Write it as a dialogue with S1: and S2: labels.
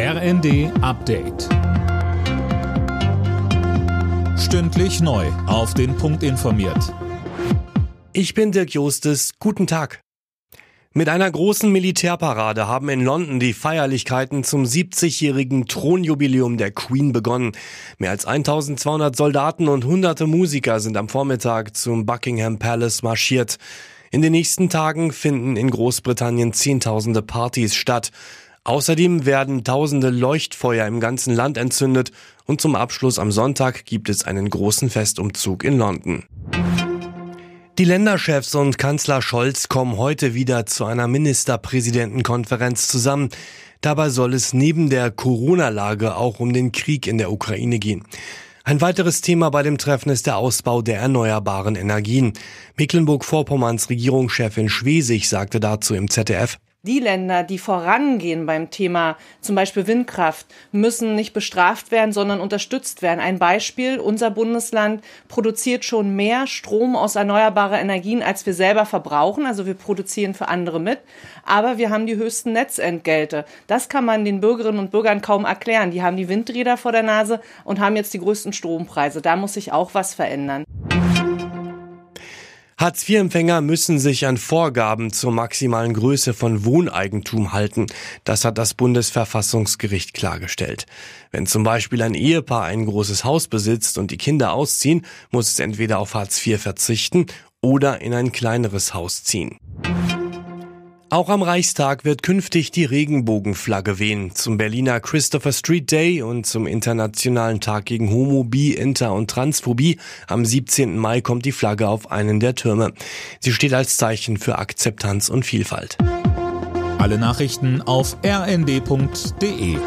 S1: RND Update. Stündlich neu. Auf den Punkt informiert.
S2: Ich bin Dirk Jostes. Guten Tag. Mit einer großen Militärparade haben in London die Feierlichkeiten zum 70-jährigen Thronjubiläum der Queen begonnen. Mehr als 1200 Soldaten und hunderte Musiker sind am Vormittag zum Buckingham Palace marschiert. In den nächsten Tagen finden in Großbritannien Zehntausende Partys statt. Außerdem werden tausende Leuchtfeuer im ganzen Land entzündet und zum Abschluss am Sonntag gibt es einen großen Festumzug in London. Die Länderchefs und Kanzler Scholz kommen heute wieder zu einer Ministerpräsidentenkonferenz zusammen. Dabei soll es neben der Corona-Lage auch um den Krieg in der Ukraine gehen. Ein weiteres Thema bei dem Treffen ist der Ausbau der erneuerbaren Energien. Mecklenburg-Vorpommerns Regierungschefin Schwesig sagte dazu im ZDF,
S3: die Länder, die vorangehen beim Thema zum Beispiel Windkraft, müssen nicht bestraft werden, sondern unterstützt werden. Ein Beispiel, unser Bundesland produziert schon mehr Strom aus erneuerbarer Energien, als wir selber verbrauchen. Also wir produzieren für andere mit. Aber wir haben die höchsten Netzentgelte. Das kann man den Bürgerinnen und Bürgern kaum erklären. Die haben die Windräder vor der Nase und haben jetzt die größten Strompreise. Da muss sich auch was verändern.
S2: Hartz-IV-Empfänger müssen sich an Vorgaben zur maximalen Größe von Wohneigentum halten. Das hat das Bundesverfassungsgericht klargestellt. Wenn zum Beispiel ein Ehepaar ein großes Haus besitzt und die Kinder ausziehen, muss es entweder auf Hartz IV verzichten oder in ein kleineres Haus ziehen. Auch am Reichstag wird künftig die Regenbogenflagge wehen. Zum Berliner Christopher Street Day und zum Internationalen Tag gegen Homo, Bi, Inter und Transphobie am 17. Mai kommt die Flagge auf einen der Türme. Sie steht als Zeichen für Akzeptanz und Vielfalt.
S1: Alle Nachrichten auf rnd.de